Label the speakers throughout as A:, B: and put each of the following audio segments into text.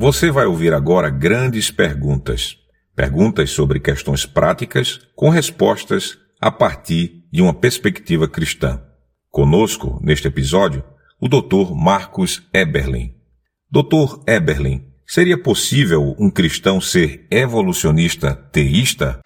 A: Você vai ouvir agora grandes perguntas. Perguntas sobre questões práticas com respostas a partir de uma perspectiva cristã. Conosco, neste episódio, o Dr. Marcos Eberlin. Dr. Eberlin, seria possível um cristão ser evolucionista teísta?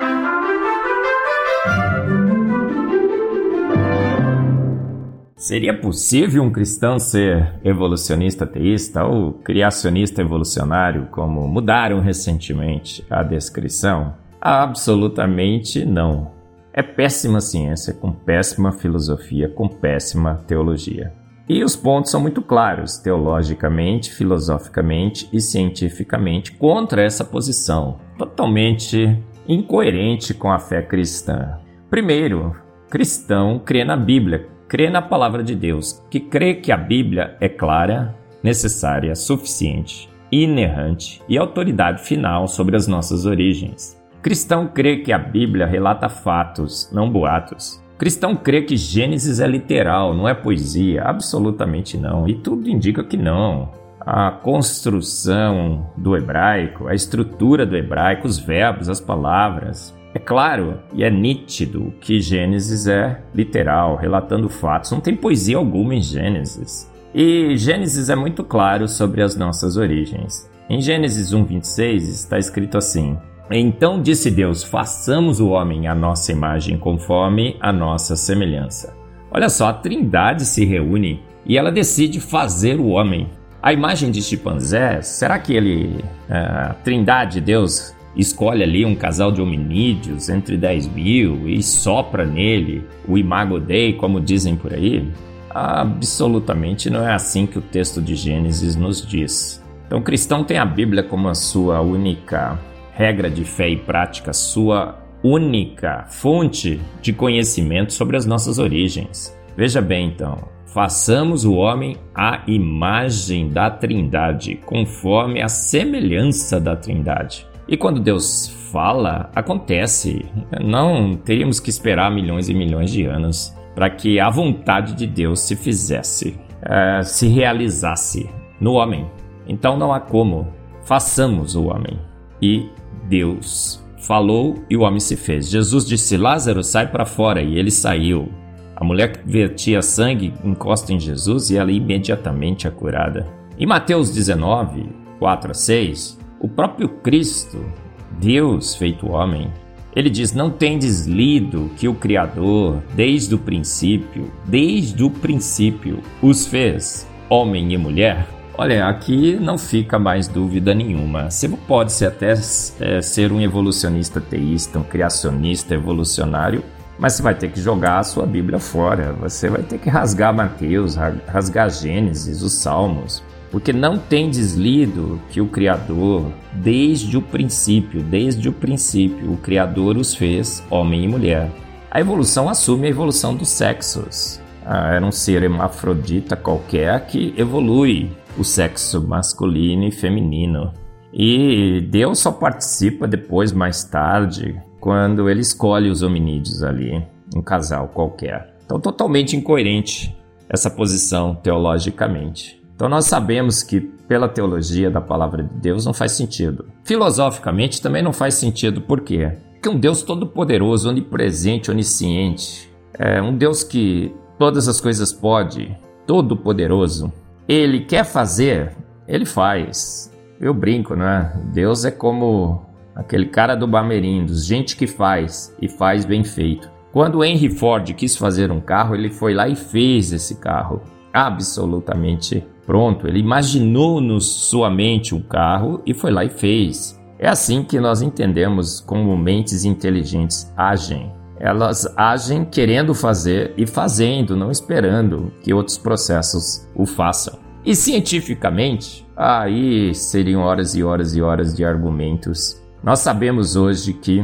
B: Seria possível um cristão ser evolucionista teísta ou criacionista evolucionário, como mudaram recentemente a descrição? Absolutamente não. É péssima ciência, com péssima filosofia, com péssima teologia. E os pontos são muito claros, teologicamente, filosoficamente e cientificamente, contra essa posição, totalmente incoerente com a fé cristã. Primeiro, cristão crê na Bíblia, crê na palavra de Deus, que crê que a Bíblia é clara, necessária, suficiente, inerrante e autoridade final sobre as nossas origens. Cristão crê que a Bíblia relata fatos, não boatos. Cristão crê que Gênesis é literal, não é poesia. Absolutamente não. E tudo indica que não. A construção do hebraico, a estrutura do hebraico, os verbos, as palavras, é claro e é nítido que Gênesis é literal, relatando fatos. Não tem poesia alguma em Gênesis. E Gênesis é muito claro sobre as nossas origens. Em Gênesis 1:26 está escrito assim: Então disse Deus: Façamos o homem à nossa imagem, conforme a nossa semelhança. Olha só, a Trindade se reúne e ela decide fazer o homem. A imagem de chimpanzé, será que ele, é, a Trindade, Deus, escolhe ali um casal de hominídeos entre 10 mil e sopra nele o imago Dei, como dizem por aí? Absolutamente não é assim que o texto de Gênesis nos diz. Então, o cristão tem a Bíblia como a sua única regra de fé e prática, sua única fonte de conhecimento sobre as nossas origens. Veja bem, então, façamos o homem à imagem da Trindade, conforme a semelhança da Trindade. E quando Deus fala, acontece. Não teríamos que esperar milhões e milhões de anos para que a vontade de Deus se fizesse, uh, se realizasse no homem. Então não há como. Façamos o homem. E Deus falou e o homem se fez. Jesus disse: Lázaro, sai para fora. E ele saiu. A mulher que vertia sangue encosta em Jesus e ela imediatamente é curada. Em Mateus 19, 4 a 6, o próprio Cristo, Deus feito homem, ele diz: Não tendes lido que o Criador, desde o princípio, desde o princípio, os fez homem e mulher? Olha, aqui não fica mais dúvida nenhuma. Você pode ser até é, ser um evolucionista teísta, um criacionista evolucionário, mas você vai ter que jogar a sua Bíblia fora. Você vai ter que rasgar Mateus, rasgar Gênesis, os Salmos, porque não tem deslido que o Criador, desde o princípio, desde o princípio, o Criador os fez homem e mulher. A evolução assume a evolução dos sexos. Ah, era um ser hermafrodita qualquer que evolui o sexo masculino e feminino. E Deus só participa depois, mais tarde, quando ele escolhe os hominídeos ali, um casal qualquer. Então, totalmente incoerente essa posição teologicamente. Então nós sabemos que pela teologia da palavra de Deus não faz sentido. Filosoficamente também não faz sentido. Por quê? Porque um Deus todo-poderoso, onipresente, onisciente, é um Deus que todas as coisas pode, todo-poderoso, ele quer fazer, ele faz. Eu brinco, né? Deus é como aquele cara do Bamerindos, gente que faz e faz bem feito. Quando Henry Ford quis fazer um carro, ele foi lá e fez esse carro absolutamente pronto. Ele imaginou na sua mente um carro e foi lá e fez. É assim que nós entendemos como mentes inteligentes agem. Elas agem querendo fazer e fazendo, não esperando que outros processos o façam. E cientificamente, aí seriam horas e horas e horas de argumentos. Nós sabemos hoje que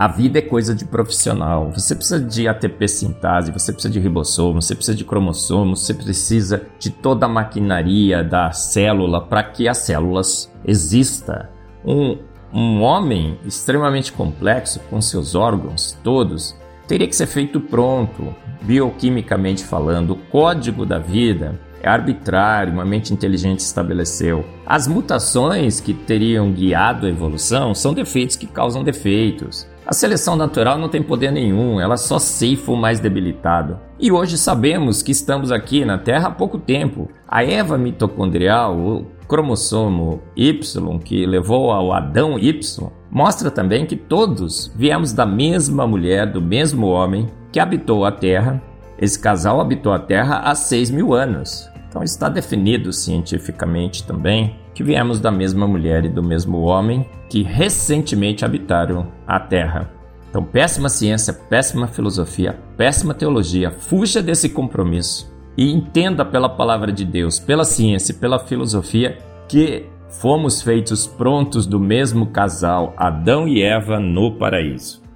B: a vida é coisa de profissional. Você precisa de ATP sintase, você precisa de ribossomo, você precisa de cromossomo, você precisa de toda a maquinaria da célula para que as células exista. Um, um homem extremamente complexo, com seus órgãos todos, teria que ser feito pronto, bioquimicamente falando. O código da vida é arbitrário, uma mente inteligente estabeleceu. As mutações que teriam guiado a evolução são defeitos que causam defeitos. A seleção natural não tem poder nenhum, ela só ceifa o mais debilitado. E hoje sabemos que estamos aqui na Terra há pouco tempo. A Eva mitocondrial, o cromossomo Y que levou ao Adão Y, mostra também que todos viemos da mesma mulher, do mesmo homem que habitou a Terra. Esse casal habitou a Terra há 6 mil anos. Então está definido cientificamente também que viemos da mesma mulher e do mesmo homem que recentemente habitaram a Terra. Então, péssima ciência, péssima filosofia, péssima teologia, fuja desse compromisso e entenda pela palavra de Deus, pela ciência e pela filosofia que fomos feitos prontos do mesmo casal, Adão e Eva, no paraíso.